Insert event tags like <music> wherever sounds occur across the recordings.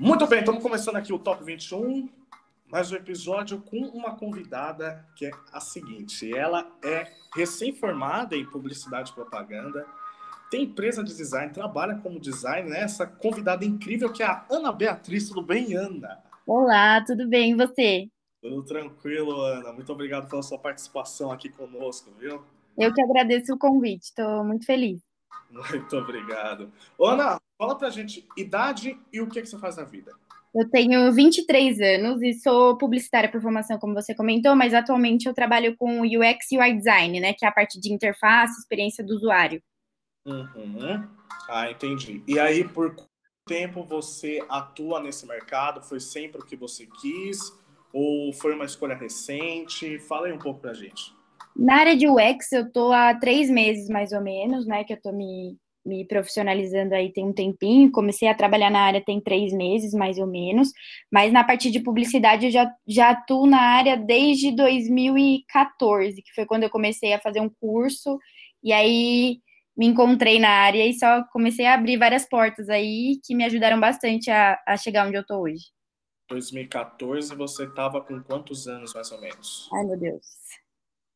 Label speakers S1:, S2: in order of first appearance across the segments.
S1: Muito bem, estamos começando aqui o Top 21, mais um episódio com uma convidada que é a seguinte: ela é recém-formada em publicidade e propaganda, tem empresa de design, trabalha como designer, né? Essa convidada incrível que é a Ana Beatriz. Tudo bem, Ana?
S2: Olá, tudo bem? E você?
S1: Tudo tranquilo, Ana. Muito obrigado pela sua participação aqui conosco, viu?
S2: Eu que agradeço o convite, estou muito feliz.
S1: Muito obrigado. Ana, fala pra gente idade e o que, que você faz na vida.
S2: Eu tenho 23 anos e sou publicitária por formação, como você comentou, mas atualmente eu trabalho com UX e UI Design, né? Que é a parte de interface, experiência do usuário.
S1: Uhum. Ah, entendi. E aí, por quanto tempo você atua nesse mercado? Foi sempre o que você quis? Ou foi uma escolha recente? Fala aí um pouco pra gente.
S2: Na área de UX, eu tô há três meses, mais ou menos, né? Que eu tô me, me profissionalizando aí tem um tempinho. Comecei a trabalhar na área tem três meses, mais ou menos. Mas na parte de publicidade, eu já, já atuo na área desde 2014, que foi quando eu comecei a fazer um curso. E aí me encontrei na área e só comecei a abrir várias portas aí que me ajudaram bastante a, a chegar onde eu tô hoje.
S1: 2014, você estava com quantos anos, mais ou menos?
S2: Ai, meu Deus.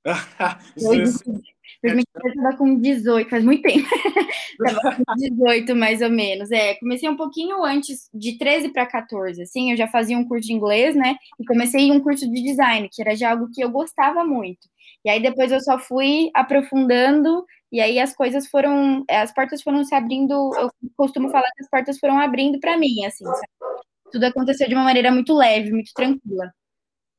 S2: <laughs> 2014 eu estava com 18, faz muito tempo. <laughs> Estava com 18, mais ou menos. É, comecei um pouquinho antes, de 13 para 14, assim, eu já fazia um curso de inglês, né? E comecei um curso de design, que era já algo que eu gostava muito. E aí depois eu só fui aprofundando, e aí as coisas foram, as portas foram se abrindo, eu costumo falar que as portas foram abrindo para mim, assim, sabe? Tudo aconteceu de uma maneira muito leve, muito tranquila.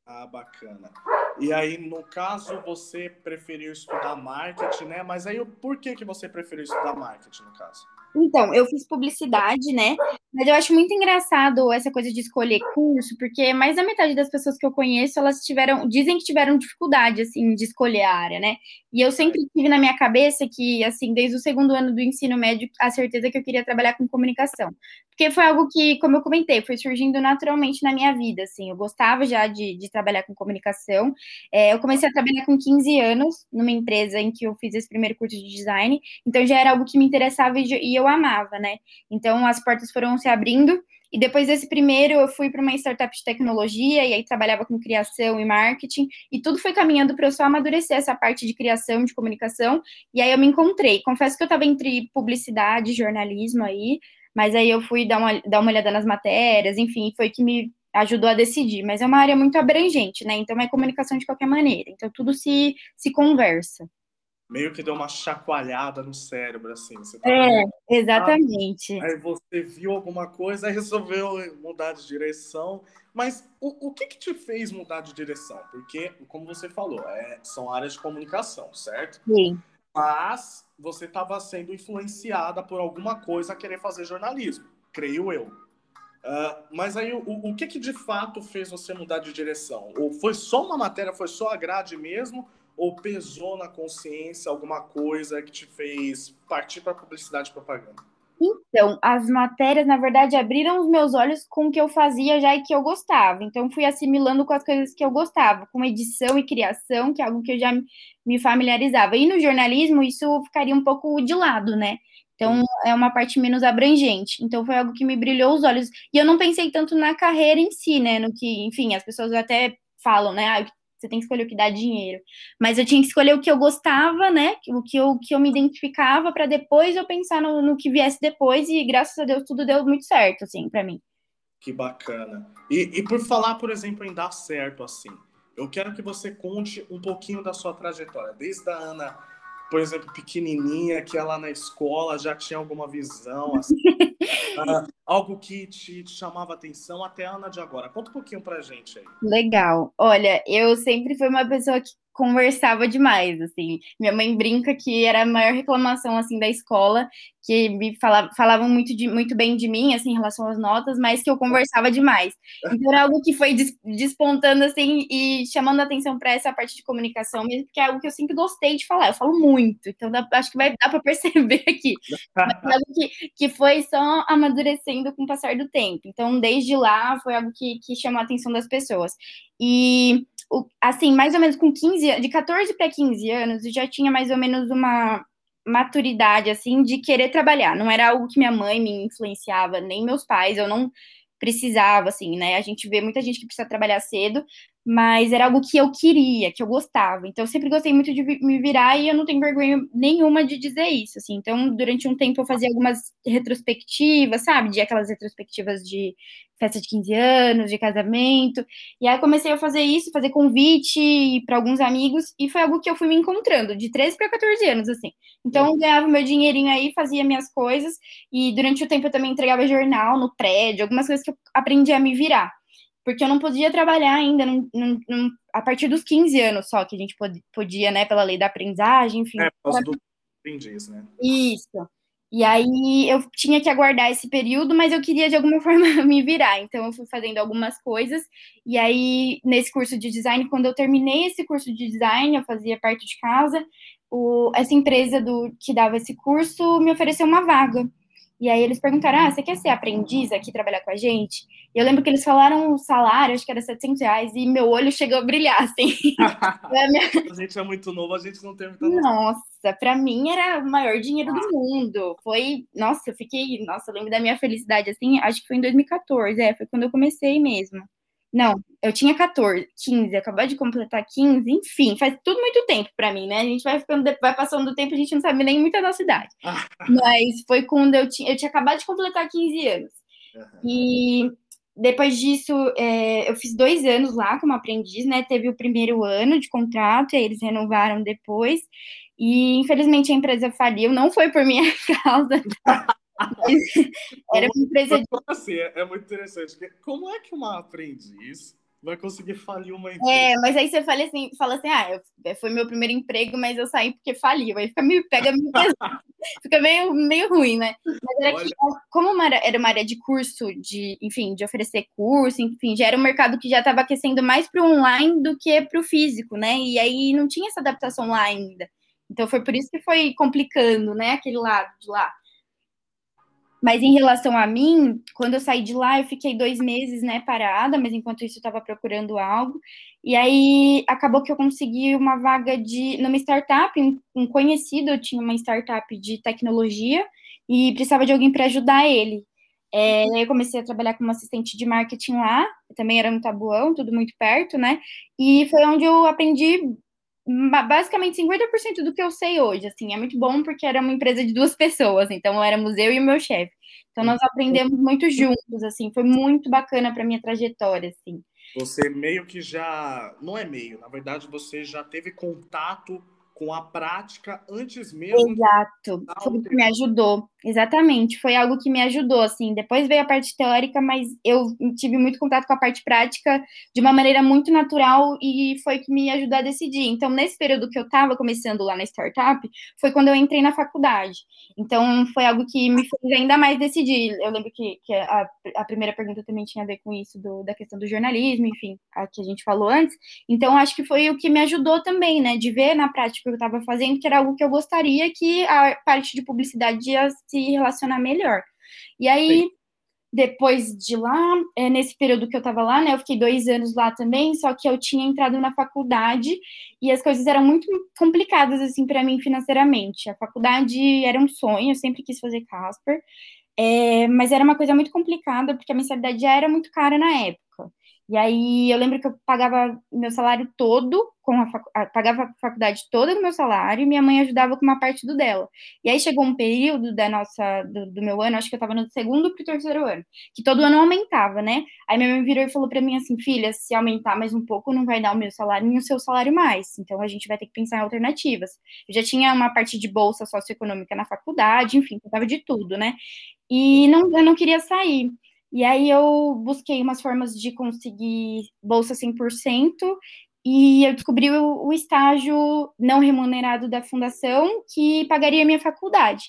S1: Ah, bacana. E aí, no caso, você preferiu estudar marketing, né? Mas aí, por que, que você preferiu estudar marketing, no caso?
S2: Então, eu fiz publicidade, né? Mas eu acho muito engraçado essa coisa de escolher curso, porque mais da metade das pessoas que eu conheço, elas tiveram, dizem que tiveram dificuldade, assim, de escolher a área, né? E eu sempre tive na minha cabeça que, assim, desde o segundo ano do ensino médio, a certeza que eu queria trabalhar com comunicação. Porque foi algo que, como eu comentei, foi surgindo naturalmente na minha vida, assim. Eu gostava já de, de trabalhar com comunicação. É, eu comecei a trabalhar com 15 anos, numa empresa em que eu fiz esse primeiro curso de design. Então, já era algo que me interessava e eu amava, né? Então, as portas foram se abrindo. E depois desse primeiro, eu fui para uma startup de tecnologia e aí trabalhava com criação e marketing, e tudo foi caminhando para eu só amadurecer essa parte de criação, de comunicação, e aí eu me encontrei. Confesso que eu estava entre publicidade e jornalismo aí, mas aí eu fui dar uma, dar uma olhada nas matérias, enfim, foi que me ajudou a decidir. Mas é uma área muito abrangente, né? Então é comunicação de qualquer maneira. Então tudo se, se conversa
S1: meio que deu uma chacoalhada no cérebro, assim. Tá
S2: é, vendo? exatamente.
S1: Aí você viu alguma coisa e <laughs> resolveu mudar de direção. Mas o, o que, que te fez mudar de direção? Porque, como você falou, é, são áreas de comunicação, certo?
S2: Sim.
S1: Mas você estava sendo influenciada por alguma coisa a querer fazer jornalismo, creio eu. Uh, mas aí, o, o que, que de fato fez você mudar de direção? Ou foi só uma matéria, foi só a grade mesmo? Ou pesou na consciência alguma coisa que te fez partir para publicidade e propaganda?
S2: Então, as matérias, na verdade, abriram os meus olhos com o que eu fazia já e que eu gostava. Então, fui assimilando com as coisas que eu gostava, com edição e criação, que é algo que eu já me familiarizava. E no jornalismo, isso ficaria um pouco de lado, né? Então, é uma parte menos abrangente. Então, foi algo que me brilhou os olhos. E eu não pensei tanto na carreira em si, né? No que, enfim, as pessoas até falam, né? Ah, você tem que escolher o que dá dinheiro. Mas eu tinha que escolher o que eu gostava, né? O que eu, que eu me identificava para depois eu pensar no, no que viesse depois e graças a Deus tudo deu muito certo, assim, para mim.
S1: Que bacana. E, e por falar, por exemplo, em dar certo assim, eu quero que você conte um pouquinho da sua trajetória, desde a Ana por exemplo, pequenininha, que ela na escola já tinha alguma visão, assim, uh, <laughs> algo que te, te, chamava atenção até a Ana de agora. Conta um pouquinho pra gente aí.
S2: Legal. Olha, eu sempre fui uma pessoa que conversava demais, assim. Minha mãe brinca que era a maior reclamação, assim, da escola, que me falava, falavam muito, de, muito bem de mim, assim, em relação às notas, mas que eu conversava demais. Então, era algo que foi despontando, assim, e chamando atenção para essa parte de comunicação mesmo, porque é algo que eu sempre gostei de falar. Eu falo muito, então dá, acho que vai dar para perceber aqui. Mas é algo que, que foi só amadurecendo com o passar do tempo. Então, desde lá, foi algo que, que chamou a atenção das pessoas. E assim, mais ou menos com 15, de 14 para 15 anos, eu já tinha mais ou menos uma maturidade, assim, de querer trabalhar. Não era algo que minha mãe me influenciava, nem meus pais. Eu não, precisava, assim, né? A gente vê muita gente que precisa trabalhar cedo, mas era algo que eu queria, que eu gostava. Então, eu sempre gostei muito de me virar e eu não tenho vergonha nenhuma de dizer isso, assim. Então, durante um tempo eu fazia algumas retrospectivas, sabe? De aquelas retrospectivas de festa de 15 anos, de casamento. E aí comecei a fazer isso, fazer convite para alguns amigos e foi algo que eu fui me encontrando de 13 para 14 anos, assim. Então, eu ganhava meu dinheirinho aí, fazia minhas coisas e durante o tempo eu também entregava jornal no prédio, algumas coisas que eu aprendi a me virar porque eu não podia trabalhar ainda num, num, num, a partir dos 15 anos só, que a gente podia, né, pela lei da aprendizagem, enfim. É,
S1: por causa do aprendiz, né?
S2: Isso. E aí eu tinha que aguardar esse período, mas eu queria de alguma <laughs> forma me virar. Então eu fui fazendo algumas coisas. E aí, nesse curso de design, quando eu terminei esse curso de design, eu fazia perto de casa, o, essa empresa do que dava esse curso me ofereceu uma vaga. E aí eles perguntaram: ah, você quer ser aprendiz aqui, trabalhar com a gente? E eu lembro que eles falaram um salário, acho que era 700 reais, e meu olho chegou a brilhar, assim. <laughs>
S1: a gente é muito novo, a gente não tem muita
S2: Nossa, pra mim era o maior dinheiro ah. do mundo. Foi, nossa, eu fiquei, nossa, eu lembro da minha felicidade, assim, acho que foi em 2014, é, foi quando eu comecei mesmo. Não, eu tinha 14, 15, acabou de completar 15, enfim, faz tudo muito tempo para mim, né? A gente vai ficando, vai passando do tempo, a gente não sabe nem muito a nossa idade. Mas foi quando eu tinha, eu tinha acabado de completar 15 anos. Uhum. E depois disso, é, eu fiz dois anos lá como aprendiz, né? Teve o primeiro ano de contrato, e aí eles renovaram depois. E infelizmente a empresa faliu, não foi por minha <laughs> causa. <laughs>
S1: Era uma empresa de... assim, é muito interessante. Como é que uma aprendiz vai conseguir falir uma empresa?
S2: É, mas aí você fala assim, fala assim, ah, eu, foi meu primeiro emprego, mas eu saí porque faliu. Aí fica meio, pega meio <laughs> fica meio, meio ruim, né? Mas era Olha... que, como uma, era uma área de curso, de, enfim, de oferecer curso, enfim, já era um mercado que já estava aquecendo mais para o online do que para o físico, né? E aí não tinha essa adaptação lá ainda. Então foi por isso que foi complicando, né, aquele lado de lá. Mas em relação a mim, quando eu saí de lá, eu fiquei dois meses, né, parada, mas enquanto isso eu estava procurando algo. E aí acabou que eu consegui uma vaga de numa startup, um, conhecido, eu tinha uma startup de tecnologia e precisava de alguém para ajudar ele. É, aí eu comecei a trabalhar como assistente de marketing lá, também era no Tabuão, tudo muito perto, né? E foi onde eu aprendi basicamente 50% do que eu sei hoje, assim, é muito bom porque era uma empresa de duas pessoas, então era museu e o meu chefe. Então nós aprendemos muito juntos, assim, foi muito bacana para minha trajetória, assim.
S1: Você meio que já, não é meio, na verdade você já teve contato com a prática antes mesmo.
S2: Exato, foi o que me ajudou. Exatamente, foi algo que me ajudou, assim. Depois veio a parte teórica, mas eu tive muito contato com a parte prática de uma maneira muito natural e foi que me ajudou a decidir. Então, nesse período que eu estava começando lá na startup, foi quando eu entrei na faculdade. Então, foi algo que me fez ainda mais decidir. Eu lembro que, que a, a primeira pergunta também tinha a ver com isso, do, da questão do jornalismo, enfim, a que a gente falou antes. Então, acho que foi o que me ajudou também, né, de ver na prática o que eu estava fazendo, que era algo que eu gostaria que a parte de publicidade ia se relacionar melhor. E aí, Sim. depois de lá, é, nesse período que eu estava lá, né, eu fiquei dois anos lá também, só que eu tinha entrado na faculdade e as coisas eram muito complicadas, assim, para mim financeiramente. A faculdade era um sonho, eu sempre quis fazer Casper, é, mas era uma coisa muito complicada, porque a mensalidade já era muito cara na época. E aí eu lembro que eu pagava meu salário todo, com a, facu pagava a faculdade toda do meu salário e minha mãe ajudava com uma parte do dela. E aí chegou um período da nossa, do, do meu ano, acho que eu estava no segundo para o terceiro ano, que todo ano aumentava, né? Aí minha mãe virou e falou para mim assim, filha, se aumentar mais um pouco, não vai dar o meu salário nem o seu salário mais. Então a gente vai ter que pensar em alternativas. Eu já tinha uma parte de bolsa socioeconômica na faculdade, enfim, eu tava de tudo, né? E não, eu não queria sair. E aí eu busquei umas formas de conseguir bolsa 100% e eu descobri o, o, estágio não remunerado da fundação que pagaria minha faculdade.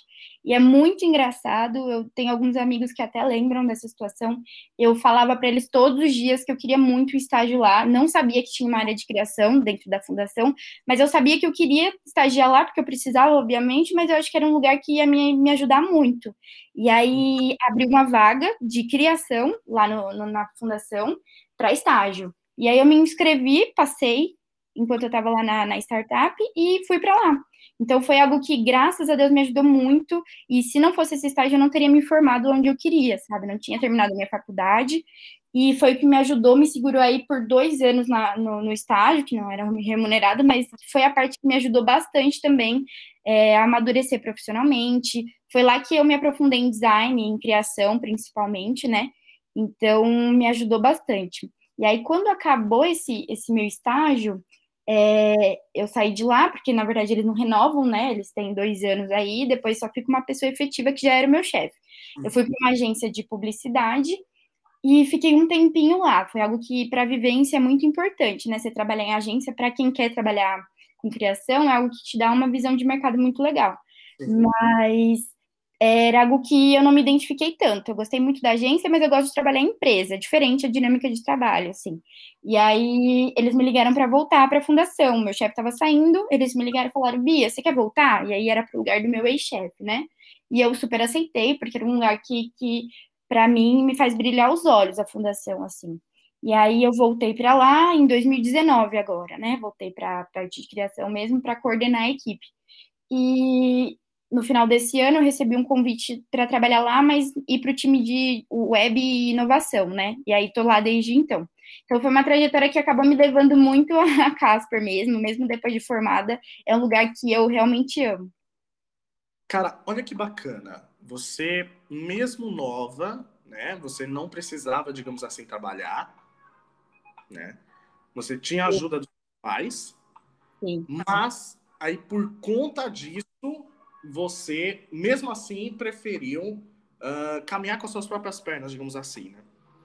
S2: E é muito engraçado, eu tenho alguns amigos que até lembram dessa situação. Eu falava para eles todos os dias que eu queria muito o estágio lá, não sabia que tinha uma área de criação dentro da fundação, mas eu sabia que eu queria estagiar lá, porque eu precisava, obviamente, mas eu acho que era um lugar que ia me, me ajudar muito. E aí abriu uma vaga de criação lá no, no, na fundação para estágio. E aí eu me inscrevi, passei, enquanto eu estava lá na, na, startup, e fui para lá. Então foi algo que, graças a Deus, me ajudou muito. E se não fosse esse estágio, eu não teria me formado onde eu queria, sabe? Não tinha terminado a minha faculdade. E foi o que me ajudou, me segurou aí por dois anos na, no, no, estágio, que não era remunerado, mas foi a parte que me ajudou bastante também é, a amadurecer profissionalmente. Foi lá que eu me aprofundei em design, em criação, principalmente, né? Então, me ajudou bastante. E aí, quando acabou esse, esse meu estágio, é, eu saí de lá, porque na verdade eles não renovam, né? Eles têm dois anos aí, depois só fica uma pessoa efetiva que já era o meu chefe. Eu fui para uma agência de publicidade e fiquei um tempinho lá. Foi algo que, para vivência, é muito importante, né? Você trabalhar em agência, para quem quer trabalhar com criação, é algo que te dá uma visão de mercado muito legal. Mas era algo que eu não me identifiquei tanto. Eu gostei muito da agência, mas eu gosto de trabalhar em empresa, é diferente a dinâmica de trabalho, assim. E aí eles me ligaram para voltar para a fundação. Meu chefe estava saindo, eles me ligaram e falaram: "Bia, você quer voltar?" E aí era para o lugar do meu ex-chefe, né? E eu super aceitei, porque era um lugar que, que para mim me faz brilhar os olhos a fundação, assim. E aí eu voltei para lá em 2019 agora, né? Voltei para a parte de criação mesmo para coordenar a equipe. E no final desse ano eu recebi um convite para trabalhar lá, mas ir para o time de web e inovação, né? E aí estou lá desde então. Então foi uma trajetória que acabou me levando muito <laughs> a Casper mesmo, mesmo depois de formada, é um lugar que eu realmente amo.
S1: Cara, olha que bacana. Você, mesmo nova, né? Você não precisava, digamos assim, trabalhar, né? Você tinha ajuda dos pais, Sim. mas aí por conta disso você, mesmo assim, preferiu uh, caminhar com as suas próprias pernas, digamos assim, né?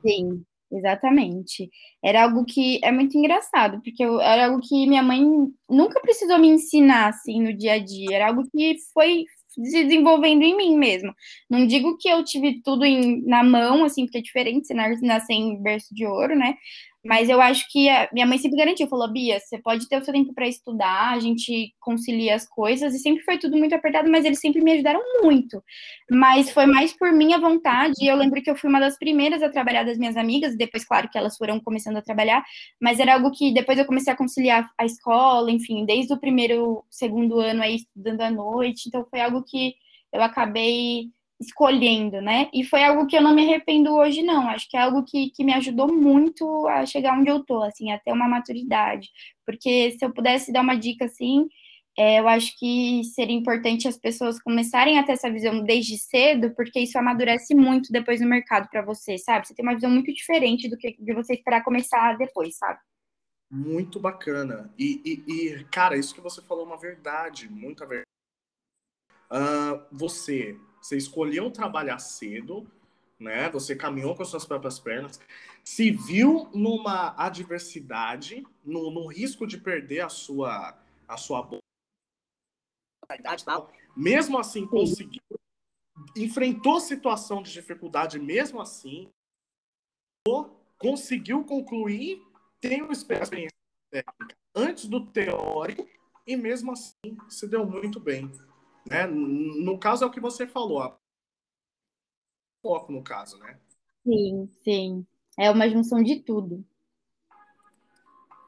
S2: Sim, exatamente. Era algo que é muito engraçado, porque eu, era algo que minha mãe nunca precisou me ensinar, assim, no dia a dia. Era algo que foi se desenvolvendo em mim mesmo. Não digo que eu tive tudo em, na mão, assim, porque é diferente se nascer em berço de ouro, né? Mas eu acho que a minha mãe sempre garantiu, falou, Bia, você pode ter o seu tempo para estudar, a gente concilia as coisas, e sempre foi tudo muito apertado, mas eles sempre me ajudaram muito. Mas foi mais por minha vontade, eu lembro que eu fui uma das primeiras a trabalhar das minhas amigas, depois, claro, que elas foram começando a trabalhar, mas era algo que depois eu comecei a conciliar a escola, enfim, desde o primeiro, segundo ano aí estudando à noite, então foi algo que eu acabei escolhendo, né? E foi algo que eu não me arrependo hoje, não. Acho que é algo que, que me ajudou muito a chegar onde eu tô, assim, até uma maturidade. Porque se eu pudesse dar uma dica, assim, é, eu acho que seria importante as pessoas começarem a ter essa visão desde cedo, porque isso amadurece muito depois no mercado para você, sabe? Você tem uma visão muito diferente do que de você esperar começar depois, sabe?
S1: Muito bacana. E, e, e cara, isso que você falou é uma verdade, muita verdade. Uh, você você escolheu trabalhar cedo, né? Você caminhou com as suas próprias pernas, se viu numa adversidade, no, no risco de perder a sua a sua tal. Mesmo assim conseguiu, enfrentou situação de dificuldade mesmo assim, conseguiu concluir, tem uma experiência técnica antes do teórico e mesmo assim se deu muito bem. Né? No caso, é o que você falou. Foco, no caso, né?
S2: Sim, sim. É uma junção de tudo.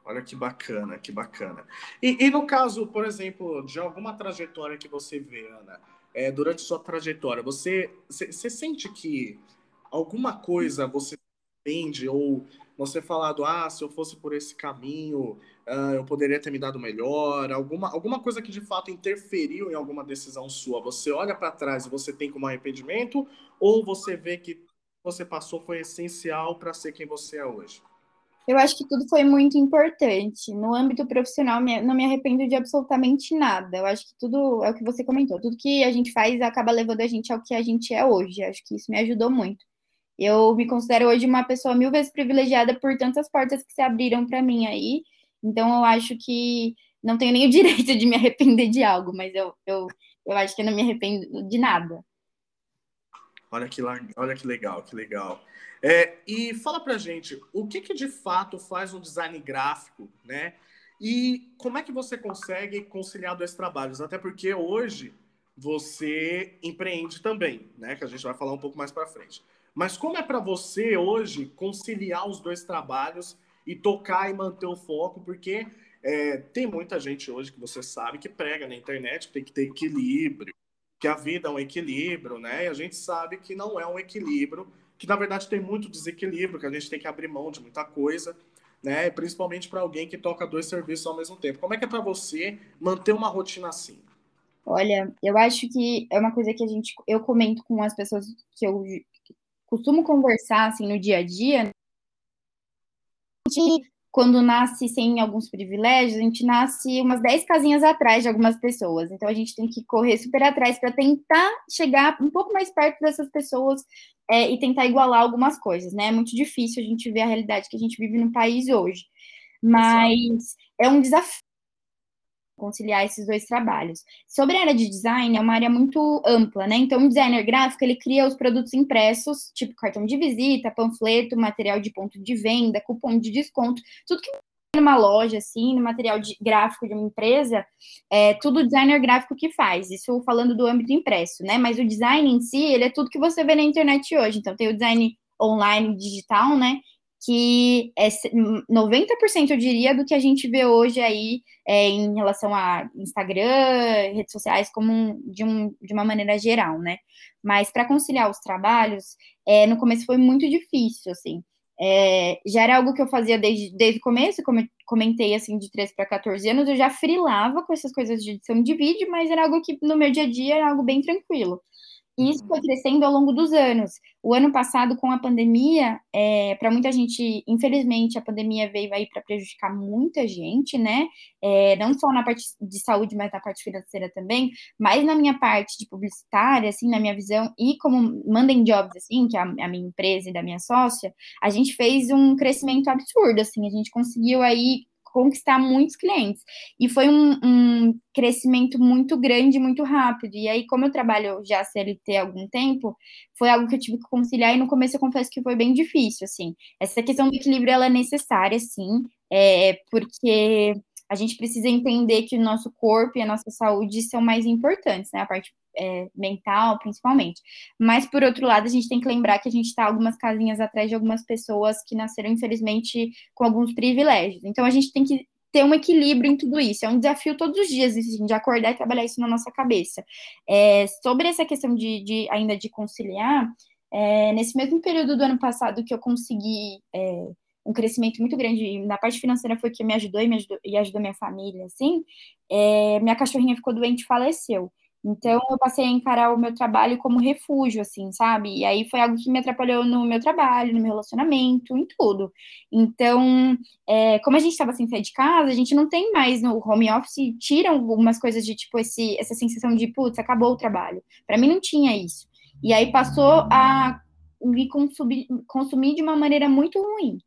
S1: Olha que bacana, que bacana. E, e, no caso, por exemplo, de alguma trajetória que você vê, Ana, é, durante sua trajetória, você, você sente que alguma coisa você entende ou você falado, ah, se eu fosse por esse caminho, uh, eu poderia ter me dado melhor, alguma, alguma coisa que de fato interferiu em alguma decisão sua, você olha para trás e você tem como arrependimento, ou você vê que você passou foi essencial para ser quem você é hoje?
S2: Eu acho que tudo foi muito importante. No âmbito profissional, não me arrependo de absolutamente nada. Eu acho que tudo é o que você comentou. Tudo que a gente faz acaba levando a gente ao que a gente é hoje. Eu acho que isso me ajudou muito. Eu me considero hoje uma pessoa mil vezes privilegiada por tantas portas que se abriram para mim aí. Então, eu acho que não tenho nem o <laughs> direito de me arrepender de algo, mas eu, eu, eu acho que eu não me arrependo de nada.
S1: Olha que, olha que legal, que legal. É, e fala pra gente, o que, que de fato faz um design gráfico, né? E como é que você consegue conciliar dois trabalhos? Até porque hoje você empreende também, né? Que a gente vai falar um pouco mais para frente. Mas como é para você hoje conciliar os dois trabalhos e tocar e manter o foco? Porque É, tem muita gente hoje que você sabe que prega na internet que tem que ter equilíbrio, que a vida é um equilíbrio, né? E a gente sabe que não é um equilíbrio, que na verdade tem muito desequilíbrio, que a gente tem que abrir mão de muita coisa, né? Principalmente para alguém que toca dois serviços ao mesmo tempo. Como é que é para você manter uma rotina assim?
S2: Olha, eu acho que é uma coisa que a gente, eu comento com as pessoas que eu costumo conversar assim no dia a dia, que quando nasce sem alguns privilégios, a gente nasce umas 10 casinhas atrás de algumas pessoas. Então a gente tem que correr super atrás para tentar chegar um pouco mais perto dessas pessoas é, e tentar igualar algumas coisas, né? É muito difícil a gente ver a realidade que a gente vive no país hoje. Mas é um desafio conciliar esses dois trabalhos. Sobre a área de design, é uma área muito ampla, né? Então, o designer gráfico, ele cria os produtos impressos, tipo cartão de visita, panfleto, material de ponto de venda, cupom de desconto, tudo que numa loja, assim, no material de, gráfico de uma empresa, é tudo o designer gráfico que faz. Isso falando do âmbito impresso, né? Mas o design em si, ele é tudo que você vê na internet hoje. Então, tem o design online digital, né? Que é 90% eu diria do que a gente vê hoje aí é, em relação a Instagram, redes sociais, como um, de, um, de uma maneira geral, né? Mas para conciliar os trabalhos, é, no começo foi muito difícil, assim. É, já era algo que eu fazia desde, desde o começo, como eu comentei, assim, de 13 para 14 anos, eu já frilava com essas coisas de edição de vídeo, mas era algo que no meu dia a dia era algo bem tranquilo. E isso foi crescendo ao longo dos anos. O ano passado, com a pandemia, é, para muita gente, infelizmente, a pandemia veio aí para prejudicar muita gente, né? É, não só na parte de saúde, mas na parte financeira também. Mas na minha parte de publicitária, assim, na minha visão, e como Mandem Jobs, assim, que é a, a minha empresa e da minha sócia, a gente fez um crescimento absurdo, assim. A gente conseguiu aí conquistar muitos clientes. E foi um, um, crescimento muito grande, muito rápido. E aí, como eu trabalho já CLT há algum tempo, foi algo que eu tive que conciliar e no começo eu confesso que foi bem difícil, assim. Essa questão do equilíbrio, ela é necessária, sim, é, porque a gente precisa entender que o nosso corpo e a nossa saúde são mais importantes, né? A parte é, mental, principalmente. Mas, por outro lado, a gente tem que lembrar que a gente está algumas casinhas atrás de algumas pessoas que nasceram, infelizmente, com alguns privilégios. Então, a gente tem que ter um equilíbrio em tudo isso. É um desafio todos os dias, assim, de acordar e trabalhar isso na nossa cabeça. É, sobre essa questão de, de ainda de conciliar, é, nesse mesmo período do ano passado que eu consegui é, um crescimento muito grande na parte financeira foi que me ajudou e me ajudou, e ajudou minha família, assim, é, minha cachorrinha ficou doente e faleceu. Então, eu passei a encarar o meu trabalho como refúgio, assim, sabe? E aí foi algo que me atrapalhou no meu trabalho, no meu relacionamento, em tudo. Então, é, como a gente estava sem sair de casa, a gente não tem mais no home office, tiram algumas coisas de, tipo, esse, essa sensação de, putz, acabou o trabalho. Para mim, não tinha isso. E aí passou a me consumir, consumir de uma maneira muito ruim.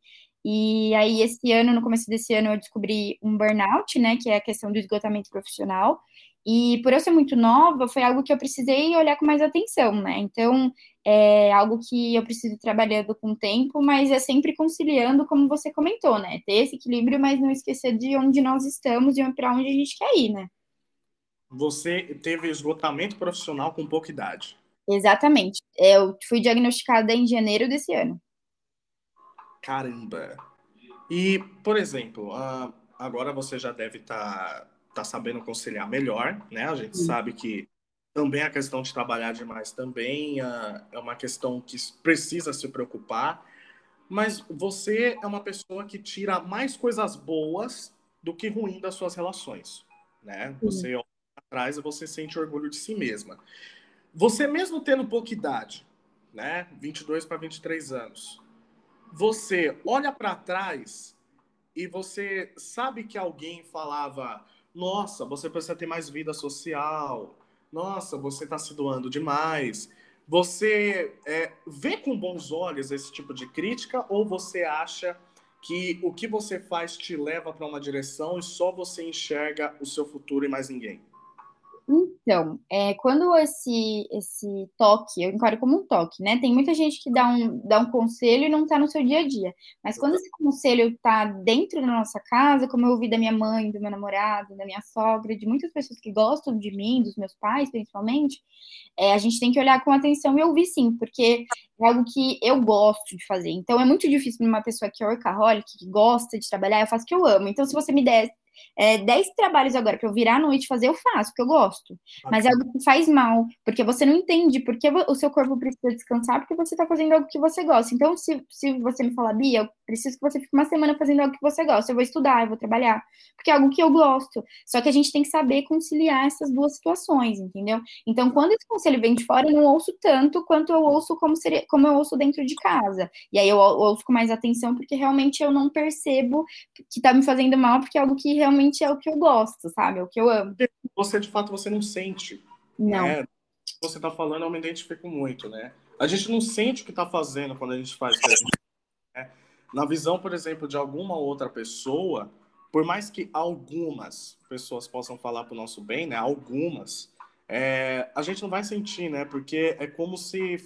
S2: E aí, esse ano, no começo desse ano, eu descobri um burnout, né, que é a questão do esgotamento profissional. E por eu ser muito nova, foi algo que eu precisei olhar com mais atenção, né? Então, é algo que eu preciso trabalhando com o tempo, mas é sempre conciliando, como você comentou, né? Ter esse equilíbrio, mas não esquecer de onde nós estamos e para onde a gente quer ir, né?
S1: Você teve esgotamento profissional com pouca idade.
S2: Exatamente. Eu fui diagnosticada em janeiro desse ano.
S1: Caramba! E, por exemplo, ah, agora você já deve estar. Tá está sabendo conciliar melhor, né? A gente sabe que também a questão de trabalhar demais também é uma questão que precisa se preocupar, mas você é uma pessoa que tira mais coisas boas do que ruim das suas relações, né? Você olha atrás e você sente orgulho de si mesma. Você mesmo tendo pouca idade, né? 22 para 23 anos, você olha para trás e você sabe que alguém falava nossa, você precisa ter mais vida social. Nossa, você está se doando demais. Você é, vê com bons olhos esse tipo de crítica ou você acha que o que você faz te leva para uma direção e só você enxerga o seu futuro e mais ninguém?
S2: Então, é, quando esse, esse toque, eu encaro como um toque, né? Tem muita gente que dá um, dá um conselho e não está no seu dia a dia. Mas quando esse conselho está dentro da nossa casa, como eu ouvi da minha mãe, do meu namorado, da minha sogra, de muitas pessoas que gostam de mim, dos meus pais, principalmente, é, a gente tem que olhar com atenção e ouvir sim, porque é algo que eu gosto de fazer. Então, é muito difícil para uma pessoa que é workaholic, que gosta de trabalhar, eu faço o que eu amo. Então, se você me der é, 10 trabalhos agora para eu virar à noite fazer, eu faço, porque eu gosto. Mas é algo que faz mal, porque você não entende porque o seu corpo precisa descansar, porque você está fazendo algo que você gosta. Então, se, se você me falar, Bia, eu preciso que você fique uma semana fazendo algo que você gosta, eu vou estudar, eu vou trabalhar, porque é algo que eu gosto. Só que a gente tem que saber conciliar essas duas situações, entendeu? Então, quando esse conselho vem de fora, eu não ouço tanto quanto eu ouço como, seria, como eu ouço dentro de casa. E aí eu ouço com mais atenção, porque realmente eu não percebo que tá me fazendo mal, porque é algo que realmente é o que eu gosto, sabe? É o que eu amo.
S1: Você, de fato, você não sente.
S2: Não.
S1: Né? Você tá falando, eu me identifico muito, né? A gente não sente o que tá fazendo quando a gente faz. Né? Na visão, por exemplo, de alguma outra pessoa, por mais que algumas pessoas possam falar para o nosso bem, né? Algumas, é, a gente não vai sentir, né? Porque é como se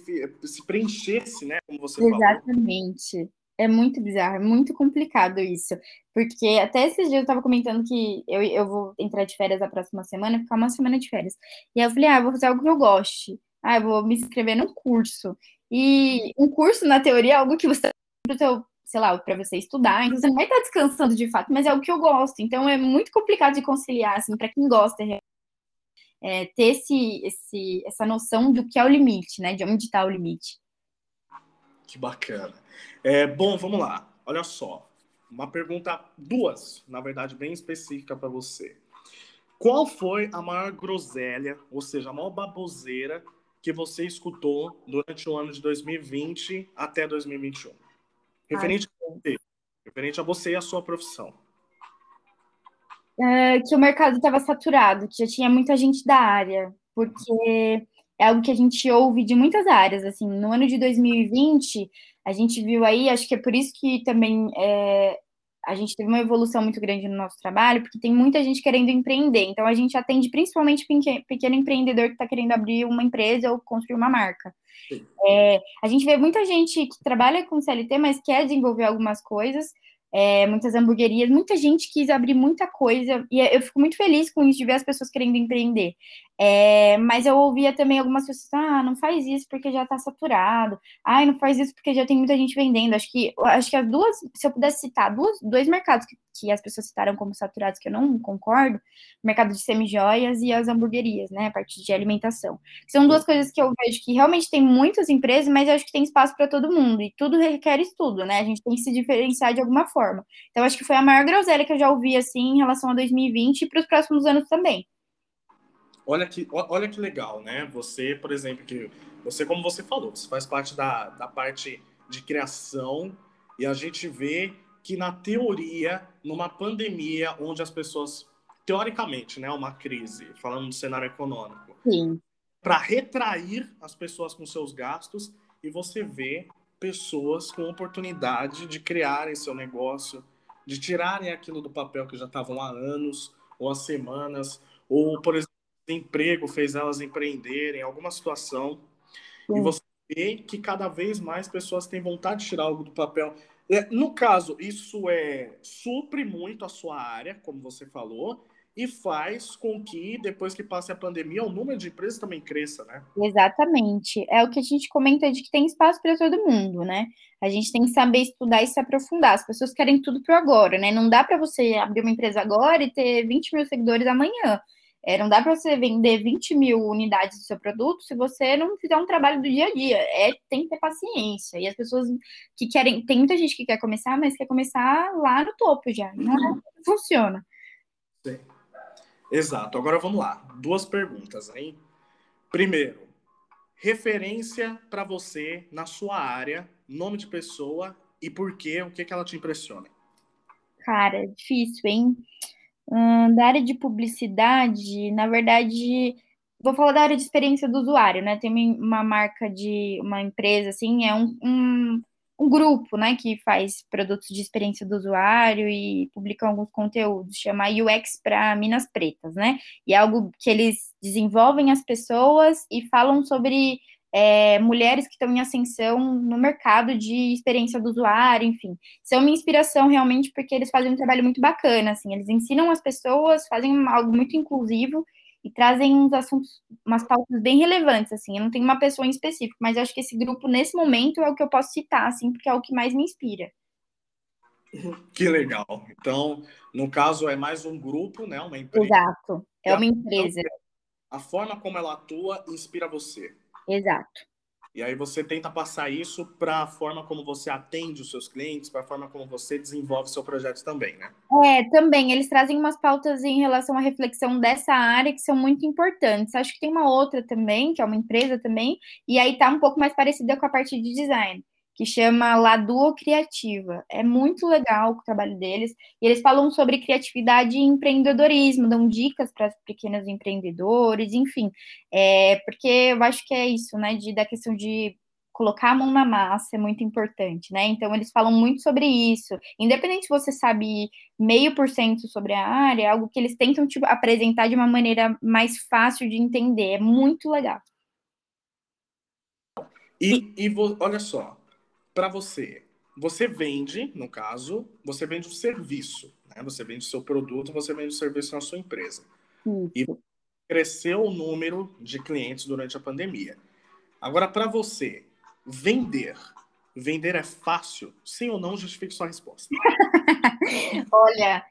S1: se preenchesse, né? Como você
S2: Exatamente. Falou. É muito bizarro, é muito complicado isso. Porque até esses dias eu estava comentando que eu, eu vou entrar de férias a próxima semana, ficar uma semana de férias. E aí eu falei, ah, vou fazer algo que eu goste. Ah, eu vou me inscrever num curso. E um curso, na teoria, é algo que você para o seu sei lá, para você estudar, então você não vai estar descansando de fato, mas é o que eu gosto. Então é muito complicado de conciliar, assim, para quem gosta é, ter esse, esse, essa noção do que é o limite, né? De onde está o limite.
S1: Que bacana. É, bom, vamos lá. Olha só, uma pergunta, duas, na verdade, bem específica para você. Qual foi a maior groselha, ou seja, a maior baboseira que você escutou durante o ano de 2020 até 2021? Referente, a você, referente a você e a sua profissão.
S2: É, que o mercado estava saturado, que já tinha muita gente da área, porque é algo que a gente ouve de muitas áreas. Assim, no ano de 2020, a gente viu aí, acho que é por isso que também é, a gente teve uma evolução muito grande no nosso trabalho, porque tem muita gente querendo empreender. Então, a gente atende principalmente pequeno empreendedor que está querendo abrir uma empresa ou construir uma marca. É, a gente vê muita gente que trabalha com CLT, mas quer desenvolver algumas coisas, é, muitas hamburguerias, muita gente quis abrir muita coisa, e eu fico muito feliz com isso, de ver as pessoas querendo empreender. É, mas eu ouvia também algumas pessoas, ah, não faz isso porque já está saturado, ah, não faz isso porque já tem muita gente vendendo. Acho que, acho que as duas, se eu pudesse citar duas, dois mercados que, que as pessoas citaram como saturados, que eu não concordo, o mercado de semijoias e as hamburguerias, né, a parte de alimentação. São duas coisas que eu vejo que realmente tem muitas empresas, mas eu acho que tem espaço para todo mundo, e tudo requer estudo, né, a gente tem que se diferenciar de alguma forma. Então, acho que foi a maior groselha que eu já ouvi, assim, em relação a 2020 e para os próximos anos também.
S1: Olha que, olha que legal, né? Você, por exemplo, que você, como você falou, você faz parte da, da parte de criação e a gente vê que na teoria, numa pandemia onde as pessoas, teoricamente, né, uma crise, falando do cenário econômico, para retrair as pessoas com seus gastos e você vê pessoas com oportunidade de criarem seu negócio, de tirarem aquilo do papel que já estavam há anos ou há semanas, ou, por exemplo, emprego fez elas empreenderem, alguma situação. Sim. E você vê que cada vez mais pessoas têm vontade de tirar algo do papel. É, no caso, isso é supre muito a sua área, como você falou, e faz com que, depois que passe a pandemia, o número de empresas também cresça, né?
S2: Exatamente. É o que a gente comenta de que tem espaço para todo mundo, né? A gente tem que saber estudar e se aprofundar. As pessoas querem tudo para agora, né? Não dá para você abrir uma empresa agora e ter 20 mil seguidores amanhã. É, não dá para você vender 20 mil unidades do seu produto se você não fizer um trabalho do dia a dia. É, tem que ter paciência. E as pessoas que querem. Tem muita gente que quer começar, mas quer começar lá no topo já. Não uhum. funciona.
S1: Sim. Exato. Agora vamos lá. Duas perguntas, hein? Primeiro, referência para você na sua área, nome de pessoa e por quê, o que, que ela te impressiona?
S2: Cara, difícil, hein? Da área de publicidade, na verdade, vou falar da área de experiência do usuário, né? Tem uma marca de uma empresa, assim, é um, um, um grupo, né, que faz produtos de experiência do usuário e publica alguns conteúdos, chama UX para Minas Pretas, né? E é algo que eles desenvolvem as pessoas e falam sobre é, mulheres que estão em ascensão no mercado de experiência do usuário, enfim. São uma inspiração realmente porque eles fazem um trabalho muito bacana, assim, eles ensinam as pessoas, fazem algo muito inclusivo e trazem uns assuntos, umas pautas bem relevantes, assim. Eu não tenho uma pessoa em específico, mas acho que esse grupo, nesse momento, é o que eu posso citar, assim, porque é o que mais me inspira. <laughs>
S1: Que legal. Então, no caso, é mais um grupo, né? Uma empresa.
S2: Exato. É uma empresa.
S1: A forma como ela atua inspira você.
S2: Exato.
S1: E aí você tenta passar isso para a forma como você atende os seus clientes, para a forma como você desenvolve seu projeto também, né?
S2: É, também. Eles trazem umas pautas em relação à reflexão dessa área que são muito importantes. Acho que tem uma outra também, que é uma empresa também, e aí tá um pouco mais parecida com a parte de design que chama Laduo Criativa. É muito legal o trabalho deles. E eles falam sobre criatividade e empreendedorismo, dão dicas para pequenos empreendedores, enfim. É, porque eu acho que é isso, né? De, da questão de colocar a mão na massa é muito importante, né? Então eles falam muito sobre isso. Independente se você sabe meio por cento sobre a área, é algo que eles tentam tipo, apresentar de uma maneira mais fácil de entender. É muito legal.
S1: E, e olha só, para você. Você vende, no caso, você vende o serviço, né? Você vende o seu produto, você vende o serviço na sua empresa. Isso. E cresceu o número de clientes durante a pandemia. Agora, para você, vender. Vender é fácil? Sim ou não? Justifique sua resposta. <laughs>
S2: Olha,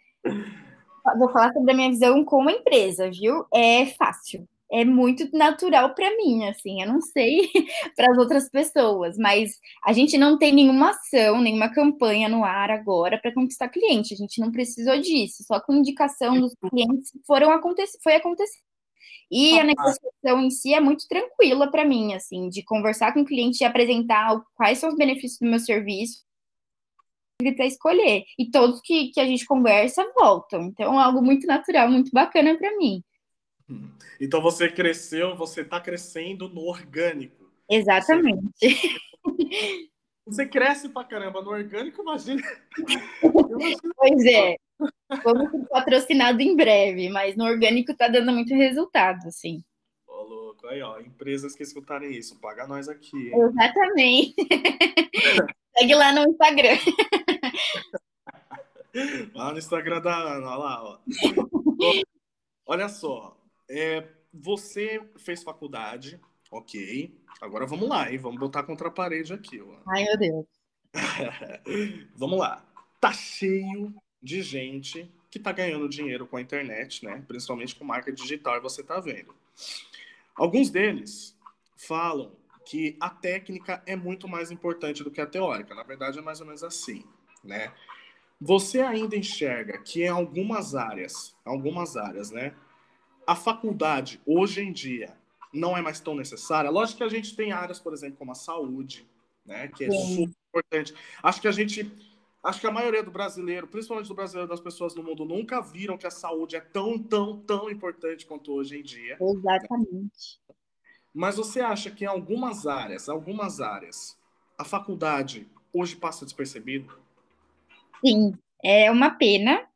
S2: vou falar sobre a minha visão como empresa, viu? É fácil é muito natural para mim, assim, eu não sei <laughs> para as outras pessoas, mas a gente não tem nenhuma ação, nenhuma campanha no ar agora para conquistar cliente, a gente não precisou disso, só com indicação dos clientes foram acontecer, foi acontecer. E a negociação em si é muito tranquila para mim, assim, de conversar com o cliente e apresentar quais são os benefícios do meu serviço para escolher. E todos que, que a gente conversa voltam. Então, é algo muito natural, muito bacana para mim.
S1: Então você cresceu, você está crescendo no orgânico.
S2: Exatamente.
S1: Você, cresce pra caramba no orgânico, imagina. <laughs>
S2: Pois é. Vamos ser patrocinado em breve, mas no orgânico tá dando muito resultado, assim.
S1: Ô, louco, aí, ó, empresas que escutarem isso, paga nós aqui.
S2: Hein? Exatamente. <laughs> Segue lá no Instagram. <laughs>
S1: Lá no Instagram da Ana, lá, ó. Olha só, é, você fez faculdade, ok. Agora vamos lá, hein? Vamos botar contra a parede aqui. Ó.
S2: Ai, meu Deus. <laughs>
S1: vamos lá. Tá cheio de gente que tá ganhando dinheiro com a internet, né? Principalmente com marca digital, e você tá vendo. Alguns deles falam que a técnica é muito mais importante do que a teórica. Na verdade, é mais ou menos assim, né? Você ainda enxerga que em algumas áreas, algumas áreas, né? A faculdade, hoje em dia, não é mais tão necessária. Lógico que a gente tem áreas, por exemplo, como a saúde, né, que é Sim. super importante. Acho que a gente, acho que a maioria do brasileiro, principalmente do brasileiro, das pessoas no mundo, nunca viram que a saúde é tão, tão, tão importante quanto hoje em dia.
S2: Exatamente. Né?
S1: Mas você acha que em algumas áreas, algumas áreas, a faculdade hoje passa despercebido?
S2: Sim, é uma pena,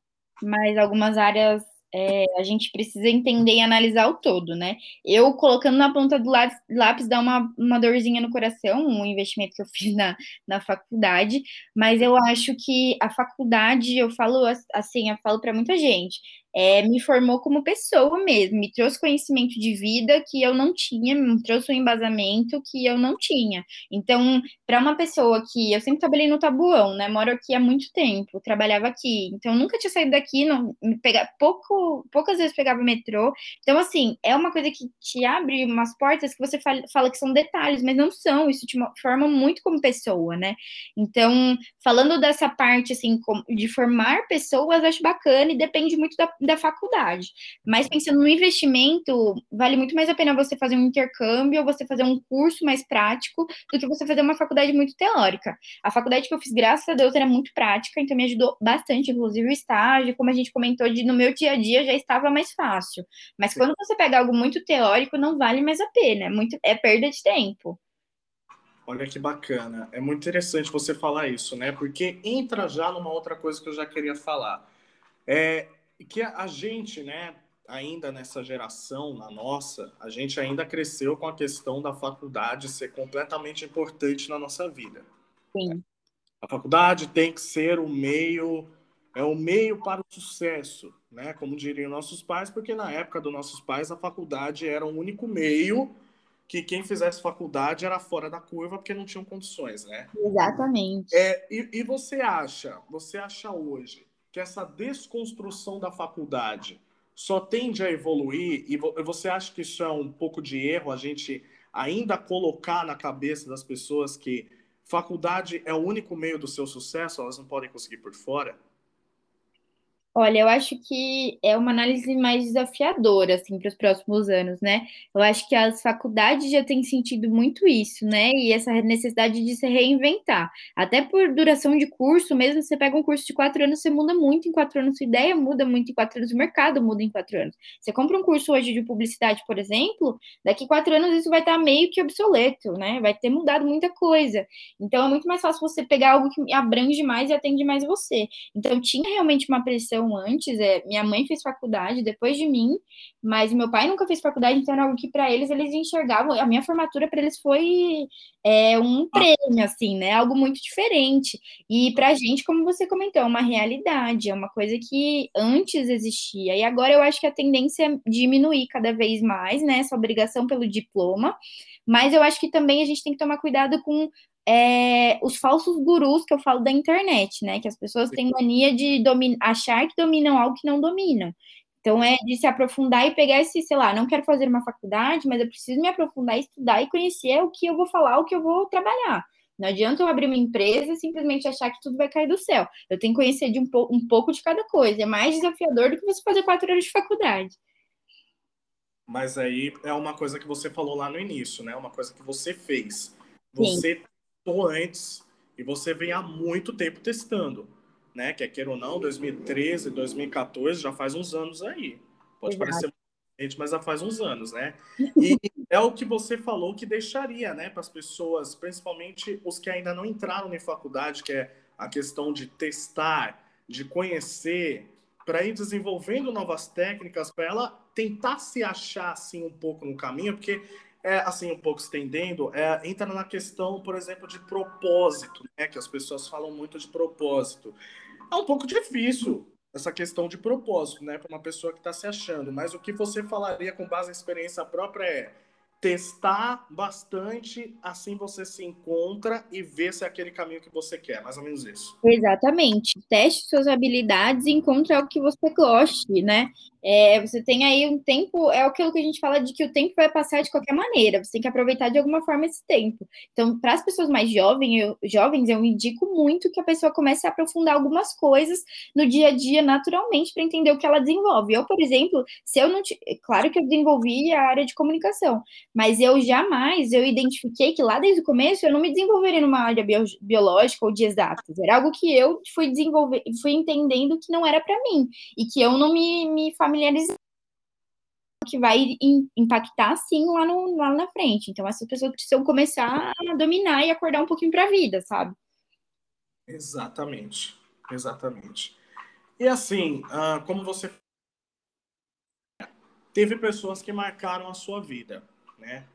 S2: mas algumas áreas é, a gente precisa entender e analisar o todo, né? Eu colocando na ponta do lápis, lápis dá uma, uma dorzinha no coração, um investimento que eu <laughs> fiz na, na faculdade, mas eu acho que a faculdade, eu falo assim, eu falo para muita gente, é, me formou como pessoa mesmo, me trouxe conhecimento de vida que eu não tinha, me trouxe um embasamento que eu não tinha. Então, para uma pessoa que eu sempre trabalhei no Tabuão, né? Moro aqui há muito tempo, trabalhava aqui, então nunca tinha saído daqui, não me pegar pouco, poucas vezes pegava metrô. Então, assim, é uma coisa que te abre umas portas que você fala, fala que são detalhes, mas não são. Isso te forma muito como pessoa, né? Então, falando dessa parte assim de formar pessoas, acho bacana e depende muito da da faculdade. Mas pensando no investimento, vale muito mais a pena você fazer um intercâmbio ou você fazer um curso mais prático do que você fazer uma faculdade muito teórica. A faculdade que eu fiz, graças a Deus, era muito prática, então me ajudou bastante, inclusive o estágio, como a gente comentou, de no meu dia a dia já estava mais fácil. Mas quando você pega algo muito teórico, não vale mais a pena, é, muito, é perda de tempo.
S1: Olha que bacana. É muito interessante você falar isso, né? Porque entra já numa outra coisa que eu já queria falar. É, que a gente, né, ainda nessa geração, na nossa, a gente ainda cresceu com a questão da faculdade ser completamente importante na nossa vida.
S2: Sim.
S1: A faculdade tem que ser o meio, é o meio para o sucesso, né? Como diriam nossos pais, porque na época dos nossos pais a faculdade era o único meio que quem fizesse faculdade era fora da curva porque não tinham condições, né?
S2: Exatamente.
S1: É, e, e você acha, você acha hoje que essa desconstrução da faculdade só tende a evoluir e você acha que isso é um pouco de erro a gente ainda colocar na cabeça das pessoas que faculdade é o único meio do seu sucesso, elas não podem conseguir por fora?
S2: Olha, eu acho que é uma análise mais desafiadora, assim, para os próximos anos, né? Eu acho que as faculdades já têm sentido muito isso, né? E essa necessidade de se reinventar. Até por duração de curso, mesmo você pega um curso de quatro anos, você muda muito em quatro anos, sua ideia muda muito em quatro anos, o mercado muda em quatro anos. Você compra um curso hoje de publicidade, por exemplo, daqui quatro anos isso vai estar meio que obsoleto, né? Vai ter mudado muita coisa. Então é muito mais fácil você pegar algo que abrange mais e atende mais você. Então tinha realmente uma pressão antes. É, minha mãe fez faculdade depois de mim, mas meu pai nunca fez faculdade, então era algo que para eles eles enxergavam. A minha formatura para eles foi é, um prêmio, assim, né? Algo muito diferente. E para a gente, como você comentou, é uma realidade, é uma coisa que antes existia. E agora eu acho que a tendência é diminuir cada vez mais, né? Essa obrigação pelo diploma. Mas eu acho que também a gente tem que tomar cuidado com é, os falsos gurus que eu falo da internet, né? Que as pessoas têm mania de achar que dominam algo que não dominam. Então, é de se aprofundar e pegar esse, sei lá, não quero fazer uma faculdade, mas eu preciso me aprofundar, estudar e conhecer o que eu vou falar, o que eu vou trabalhar. Não adianta eu abrir uma empresa e simplesmente achar que tudo vai cair do céu. Eu tenho que conhecer de um, po um pouco de cada coisa. É mais desafiador do que você fazer quatro anos de faculdade.
S1: Mas aí é uma coisa que você falou lá no início, né? Uma coisa que você fez. Você Sim testou antes e você vem há muito tempo testando, né? Quer queira ou não, 2013, 2014, já faz uns anos aí. Pode Exato. parecer gente, mas já faz uns anos, né? <laughs> E é o que você falou que deixaria, né, para as pessoas, principalmente os que ainda não entraram em faculdade, que é a questão de testar, de conhecer, para ir desenvolvendo novas técnicas, para ela tentar se achar assim um pouco no caminho, porque é, assim, um pouco estendendo, é, entra na questão, por exemplo, de propósito, né? Que as pessoas falam muito de propósito. É um pouco difícil essa questão de propósito, né? Para uma pessoa que está se achando. Mas o que você falaria com base na experiência própria é testar bastante, assim você se encontra e vê se é aquele caminho que você quer, mais ou menos isso.
S2: Exatamente. Teste suas habilidades e encontre algo que você goste, né? É, você tem aí um tempo, é aquilo que a gente fala de que o tempo vai passar de qualquer maneira, você tem que aproveitar de alguma forma esse tempo. Então, para as pessoas mais jovens eu, jovens, eu indico muito que a pessoa comece a aprofundar algumas coisas no dia a dia naturalmente para entender o que ela desenvolve. Eu, por exemplo, se eu não. Claro que eu desenvolvi a área de comunicação, mas eu jamais eu identifiquei que lá desde o começo eu não me desenvolveria numa área bio, biológica ou de exatas. Era algo que eu fui desenvolver, fui entendendo que não era para mim e que eu não me, me familiarizar que vai impactar sim lá, no, lá na frente. Então, essas pessoas precisam começar a dominar e acordar um pouquinho para a vida, sabe?
S1: Exatamente, exatamente. E assim, uh, como você teve pessoas que marcaram a sua vida, né?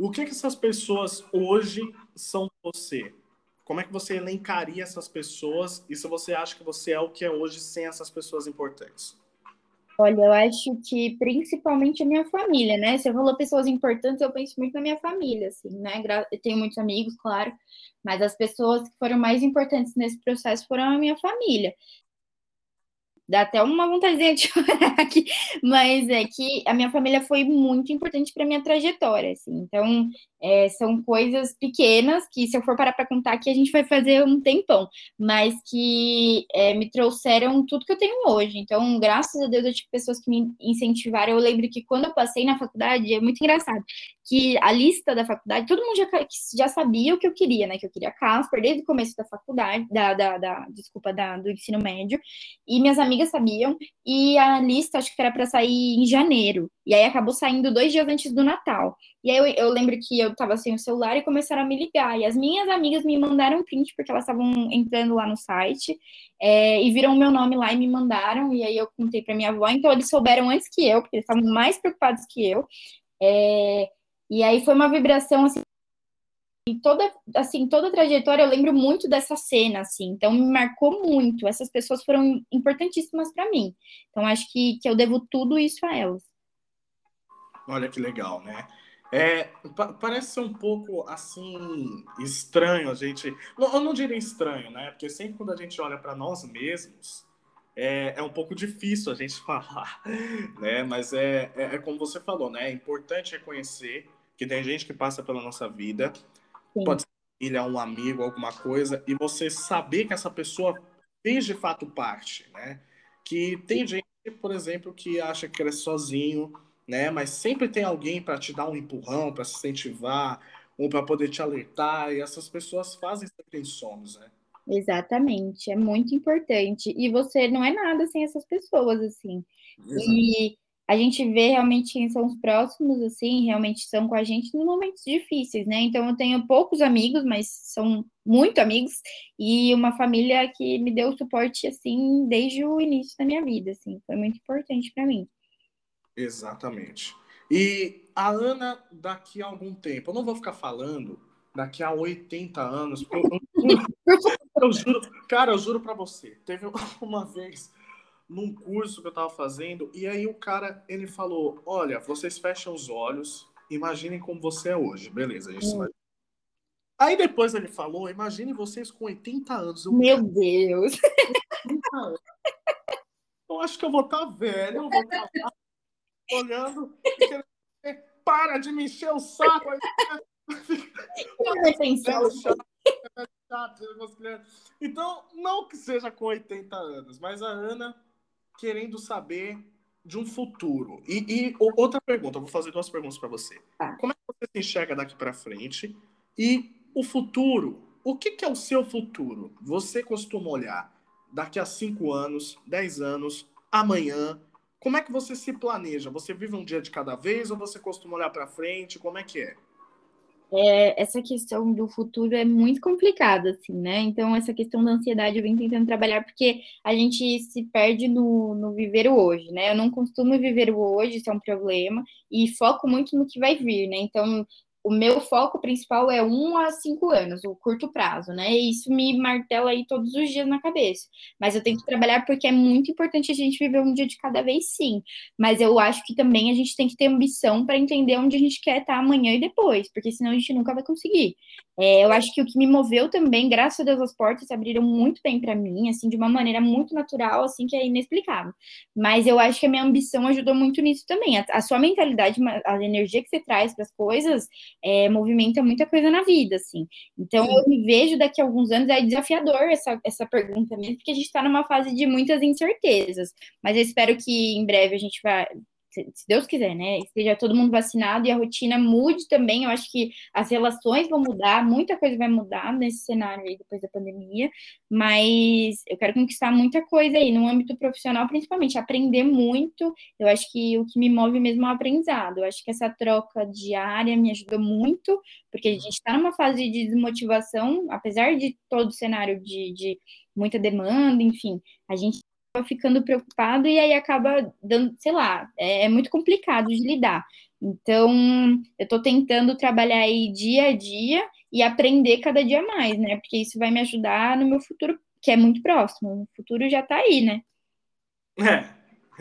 S1: O que, que essas pessoas hoje são você? Como é que você elencaria essas pessoas e se você acha que você é o que é hoje sem essas pessoas importantes?
S2: Olha, eu acho que principalmente a minha família, né? Você falou pessoas importantes, eu penso muito na minha família, assim, né? Eu tenho muitos amigos, claro, mas as pessoas que foram mais importantes nesse processo foram a minha família dá até uma vontadezinha de <laughs> chorar aqui, mas é que a minha família foi muito importante para minha trajetória, assim. Então, é, são coisas pequenas que, se eu for parar para contar aqui, a gente vai fazer um tempão, mas que é, me trouxeram tudo que eu tenho hoje. Então, graças a Deus, eu tive pessoas que me incentivaram. Eu lembro que quando eu passei na faculdade, é muito engraçado, que a lista da faculdade, todo mundo já, já sabia o que eu queria, né? Que eu queria Casper desde o começo da faculdade, da, da, da desculpa, da, do ensino médio, e minhas amigas sabiam, e a lista acho que era para sair em janeiro. E aí acabou saindo dois dias antes do Natal. E aí eu, eu lembro que eu tava sem o celular e começaram a me ligar. E as minhas amigas me mandaram print, porque elas estavam entrando lá no site, é, e viram o meu nome lá e me mandaram. E aí eu contei para minha avó, então eles souberam antes que eu, porque eles estavam mais preocupados que eu. É, e aí foi uma vibração assim. E toda, assim, toda a trajetória eu lembro muito dessa cena, assim, então me marcou muito. Essas pessoas foram importantíssimas para mim. Então acho que, que eu devo tudo isso a elas.
S1: Olha que legal, né? É, parece ser um pouco assim estranho a gente. Eu não diria estranho, né? Porque sempre quando a gente olha para nós mesmos, é, é, um pouco difícil a gente <laughs> falar, né? Mas é, é, é, como você falou, né? É importante reconhecer que tem gente que passa pela nossa vida, Sim. pode ser filha, um amigo, alguma coisa, e você saber que essa pessoa fez de fato parte, né? Que tem gente, por exemplo, que acha que cresce sozinho, né? Mas sempre tem alguém para te dar um empurrão, para se incentivar, ou para poder te alertar, e essas pessoas fazem sempre insomos, né?
S2: Exatamente, é muito importante. E você não é nada sem essas pessoas, assim. Exato. E a gente vê realmente quem são os próximos, assim, realmente são com a gente nos momentos difíceis, né? Então eu tenho poucos amigos, mas são muito amigos, e uma família que me deu suporte, assim, desde o início da minha vida, assim, foi muito importante para mim.
S1: Exatamente. E a Ana, daqui a algum tempo, eu não vou ficar falando daqui a 80 anos, eu, eu, eu juro, cara, eu juro para você, teve <laughs> uma vez num curso que eu tava fazendo, e aí o cara, ele falou, olha, vocês fecham os olhos, imaginem como você é hoje, beleza, a gente hum. Aí depois ele falou, imagine vocês com 80 anos.
S2: Eu, Meu Deus!
S1: Eu acho que eu vou estar tá velho, eu vou estar tá olhando para de me encher o saco. <laughs> Então, não que seja com 80 anos, mas a Ana querendo saber de um futuro. E, e outra pergunta, vou fazer duas perguntas para você. Tá. Como é que você se enxerga daqui para frente? E o futuro, o que, que, é o seu futuro? Você costuma olhar daqui a 5 anos, 10 anos, amanhã, como é que você se planeja? Você vive um dia de cada vez ou você costuma olhar para frente? Como é que é?
S2: é? Essa questão do futuro é muito complicada, assim, né? Então, essa questão da ansiedade eu venho tentando trabalhar porque a gente se perde no, no viver o hoje, né? Eu não costumo viver o hoje, isso é um problema, e foco muito no que vai vir, né? Então, o meu foco principal é um a cinco anos, o curto prazo, né? E isso me martela aí todos os dias na cabeça. Mas eu tenho que trabalhar porque é muito importante a gente viver um dia de cada vez, sim. Mas eu acho que também a gente tem que ter ambição para entender onde a gente quer estar amanhã e depois, porque senão a gente nunca vai conseguir. É, eu acho que o que me moveu também, graças a Deus, as portas se abriram muito bem para mim, assim, de uma maneira muito natural, assim, que é inexplicável. Mas eu acho que a minha ambição ajudou muito nisso também. A, a sua mentalidade, a energia que você traz para as coisas, é, movimenta muita coisa na vida, assim. Então, Sim. eu me vejo daqui a alguns anos, é desafiador essa, essa pergunta mesmo, porque a gente está numa fase de muitas incertezas. Mas eu espero que em breve a gente vai se Deus quiser, né? Esteja todo mundo vacinado e a rotina mude também. Eu acho que as relações vão mudar, muita coisa vai mudar nesse cenário aí depois da pandemia, mas eu quero conquistar muita coisa aí no âmbito profissional, principalmente aprender muito. Eu acho que o que me move mesmo é o aprendizado. Eu acho que essa troca diária me ajudou muito, porque a gente está numa fase de desmotivação, apesar de todo o cenário de, de muita demanda, enfim, a gente ficando preocupado e aí acaba dando, sei lá, é, é muito complicado de lidar. Então, eu estou tentando trabalhar aí dia a dia e aprender cada dia mais, né? Porque isso vai me ajudar no meu futuro, que é muito próximo. O futuro já está aí, né?
S1: É,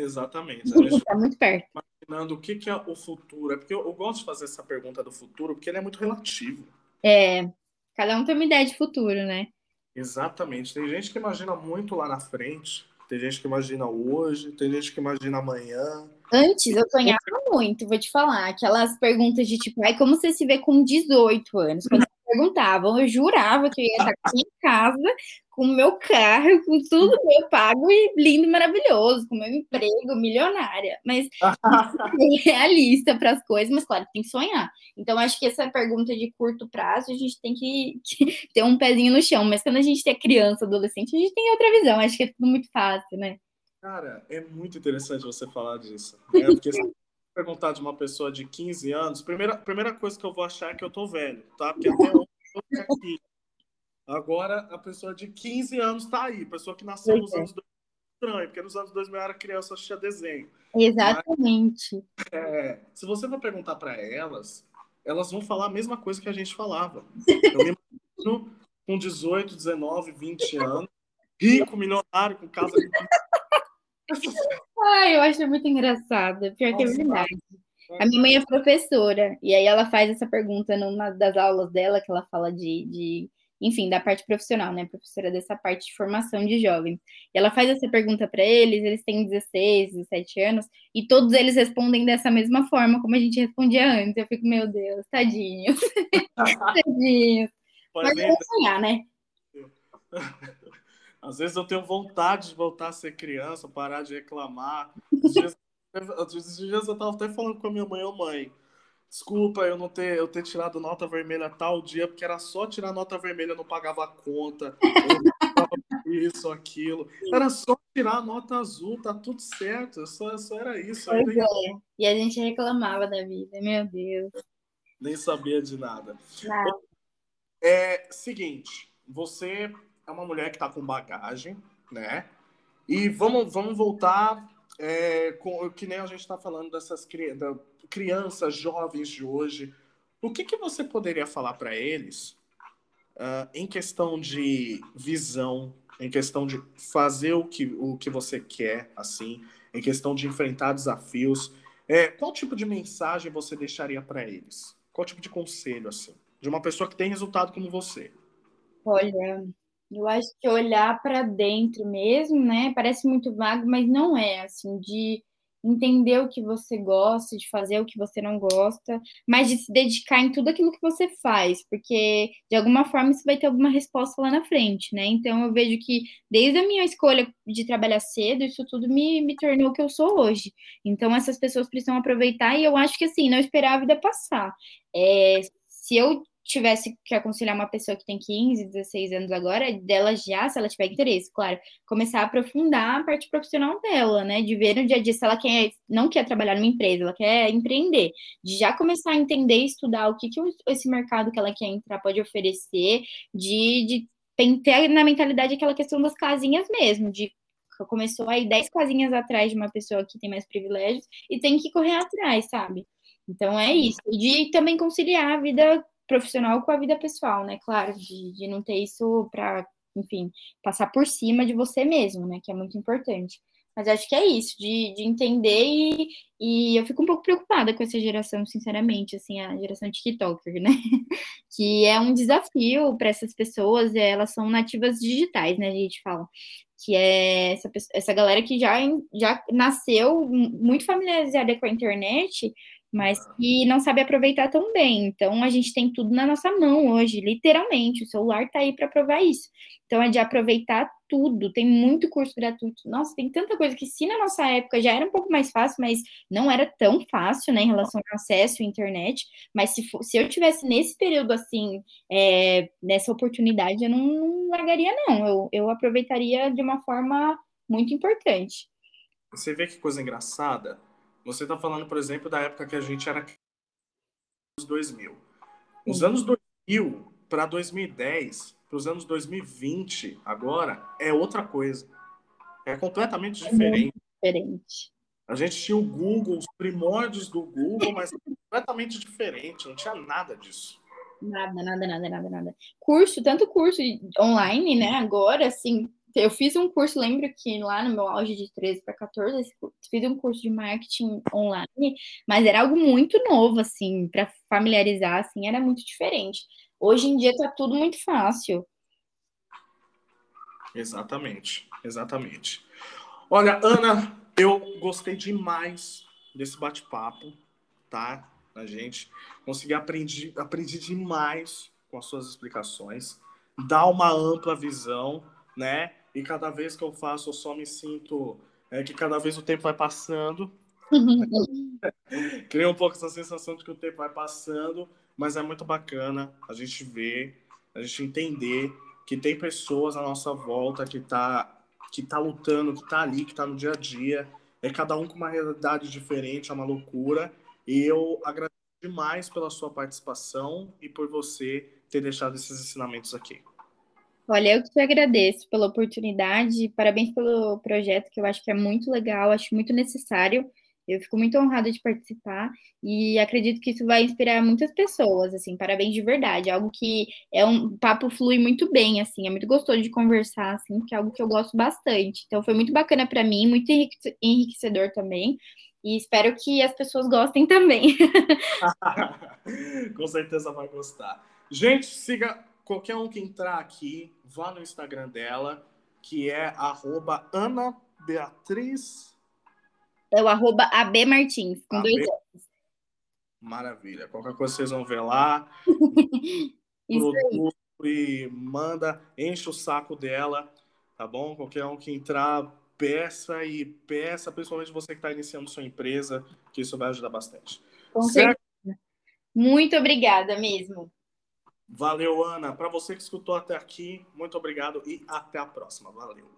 S1: exatamente.
S2: Está <laughs> muito perto.
S1: Imaginando o que, que é o futuro. É porque eu, eu gosto de fazer essa pergunta do futuro, porque ele é muito relativo.
S2: É, cada um tem uma ideia de futuro, né?
S1: Exatamente. Tem gente que imagina muito lá na frente, tem gente que imagina hoje, tem gente que imagina amanhã.
S2: Antes eu sonhava muito, vou te falar, aquelas perguntas de tipo, ai, como você se vê com 18 anos? Quando perguntavam, eu jurava que eu ia estar aqui em casa com o meu carro, com tudo meu pago e lindo, maravilhoso, com meu emprego, milionária. Mas <laughs> realista para as coisas, mas claro, tem que sonhar. Então, acho que essa pergunta de curto prazo, a gente tem que, que <laughs> ter um pezinho no chão. Mas quando a gente é criança, adolescente, a gente tem outra visão. Acho que é tudo muito fácil, né?
S1: Cara, é muito interessante você falar disso. Né? Porque perguntar de uma pessoa de 15 anos, primeira, primeira coisa que eu vou achar é que eu tô velho, tá? Porque até eu tô aqui. Agora, a pessoa de 15 anos está aí, pessoa que nasceu nos é. anos 2000, estranho, porque nos anos 2000 era criança, assistia desenho.
S2: Exatamente.
S1: Mas, é, se você for perguntar para elas, elas vão falar a mesma coisa que a gente falava. Eu me imagino com 18, 19, 20 anos, rico, milionário, com casa de...
S2: Ai, eu acho muito engraçado. Pior Nossa, que é verdade. A minha mãe é professora, e aí ela faz essa pergunta numa das aulas dela, que ela fala de, de enfim, da parte profissional, né? Professora dessa parte de formação de jovens. E ela faz essa pergunta para eles, eles têm 16, 17 anos, e todos eles respondem dessa mesma forma como a gente respondia antes. Eu fico, meu Deus, tadinhos. <laughs> <laughs> tadinhos. Mas vamos sonhar, né? <laughs>
S1: Às vezes eu tenho vontade de voltar a ser criança, parar de reclamar. Às vezes, às vezes eu estava até falando com a minha mãe, ô mãe, Desculpa eu não ter, eu ter tirado nota vermelha tal dia, porque era só tirar nota vermelha, eu não pagava a conta, isso, aquilo. Era só tirar a nota azul, tá tudo certo, só, só era isso.
S2: É. E a gente reclamava da vida, meu Deus.
S1: Nem sabia de nada. Nada. É seguinte, você é uma mulher que tá com bagagem, né? E vamos, vamos voltar é, com, que nem a gente está falando dessas crianças crianças, jovens de hoje, o que, que você poderia falar para eles uh, em questão de visão, em questão de fazer o que, o que você quer, assim, em questão de enfrentar desafios? É, qual tipo de mensagem você deixaria para eles? Qual tipo de conselho, assim, de uma pessoa que tem resultado como você?
S2: Olha, eu acho que olhar para dentro mesmo, né? Parece muito vago, mas não é assim de entender o que você gosta, de fazer o que você não gosta, mas de se dedicar em tudo aquilo que você faz, porque de alguma forma você vai ter alguma resposta lá na frente, né? Então eu vejo que desde a minha escolha de trabalhar cedo, isso tudo me, me tornou o que eu sou hoje. Então essas pessoas precisam aproveitar e eu acho que assim, não esperar a vida passar. É, se eu tivesse que aconselhar uma pessoa que tem 15, 16 anos agora, dela já, se ela tiver interesse, claro, começar a aprofundar a parte profissional dela, né? De ver no dia a dia se ela quer, não quer trabalhar numa empresa, ela quer empreender, de já começar a entender e estudar o que, que esse mercado que ela quer entrar pode oferecer, de, de ter na mentalidade aquela questão das casinhas mesmo, de começou aí 10 casinhas atrás de uma pessoa que tem mais privilégios e tem que correr atrás, sabe? Então é isso. E de também conciliar a vida profissional com a vida pessoal, né? Claro, de, de não ter isso para, enfim, passar por cima de você mesmo, né? Que é muito importante. Mas acho que é isso, de, de entender e, e eu fico um pouco preocupada com essa geração, sinceramente, assim, a geração TikToker, né? <laughs> que é um desafio para essas pessoas, elas são nativas digitais, né? A gente fala. Que é essa, essa galera que já, já nasceu muito familiarizada com a internet, mas que não sabe aproveitar tão bem. Então, a gente tem tudo na nossa mão hoje, literalmente. O celular está aí para provar isso. Então, é de aproveitar tudo. Tem muito curso gratuito. Nossa, tem tanta coisa que, se na nossa época já era um pouco mais fácil, mas não era tão fácil, né, em relação ao acesso à internet. Mas se, for, se eu tivesse nesse período, assim, é, nessa oportunidade, eu não, não largaria, não. Eu, eu aproveitaria de uma forma muito importante.
S1: Você vê que coisa engraçada? Você está falando, por exemplo, da época que a gente era nos 2000. Os anos 2000 para 2010, para os anos 2020, agora, é outra coisa. É completamente é diferente.
S2: Diferente.
S1: A gente tinha o Google, os primórdios do Google, mas completamente diferente, não tinha nada disso.
S2: Nada, nada, nada, nada, nada. Curso, tanto curso online, né? Agora, assim, eu fiz um curso, lembro que lá no meu auge de 13 para 14, fiz um curso de marketing online, mas era algo muito novo, assim, para familiarizar, assim, era muito diferente. Hoje em dia tá tudo muito fácil.
S1: Exatamente, exatamente. Olha, Ana, eu gostei demais desse bate-papo, tá? A gente consegui aprender, aprendi demais com as suas explicações, dá uma ampla visão, né? E cada vez que eu faço, eu só me sinto é, que cada vez o tempo vai passando. <laughs> Cria um pouco essa sensação de que o tempo vai passando, mas é muito bacana a gente ver, a gente entender que tem pessoas à nossa volta que tá que tá lutando, que tá ali, que tá no dia a dia. É cada um com uma realidade diferente, é uma loucura. E eu agradeço demais pela sua participação e por você ter deixado esses ensinamentos aqui.
S2: Olha, eu que te agradeço pela oportunidade, parabéns pelo projeto, que eu acho que é muito legal, acho muito necessário. Eu fico muito honrada de participar e acredito que isso vai inspirar muitas pessoas, assim, parabéns de verdade. Algo que é um papo flui muito bem, assim, é muito gostoso de conversar, assim, que é algo que eu gosto bastante. Então foi muito bacana para mim, muito enriquecedor também. E espero que as pessoas gostem também. <laughs>
S1: Com certeza vai gostar. Gente, siga qualquer um que entrar aqui, vá no Instagram dela, que é arroba Ana Beatriz.
S2: É o arroba AB Martins, com AB... dois S.
S1: Maravilha. Qualquer coisa vocês vão ver lá. <laughs>
S2: Aí.
S1: E manda, enche o saco dela, tá bom? Qualquer um que entrar, peça e peça, principalmente você que está iniciando sua empresa, que isso vai ajudar bastante.
S2: Com certeza. Muito obrigada mesmo.
S1: Valeu, Ana. Para você que escutou até aqui, muito obrigado e até a próxima. Valeu.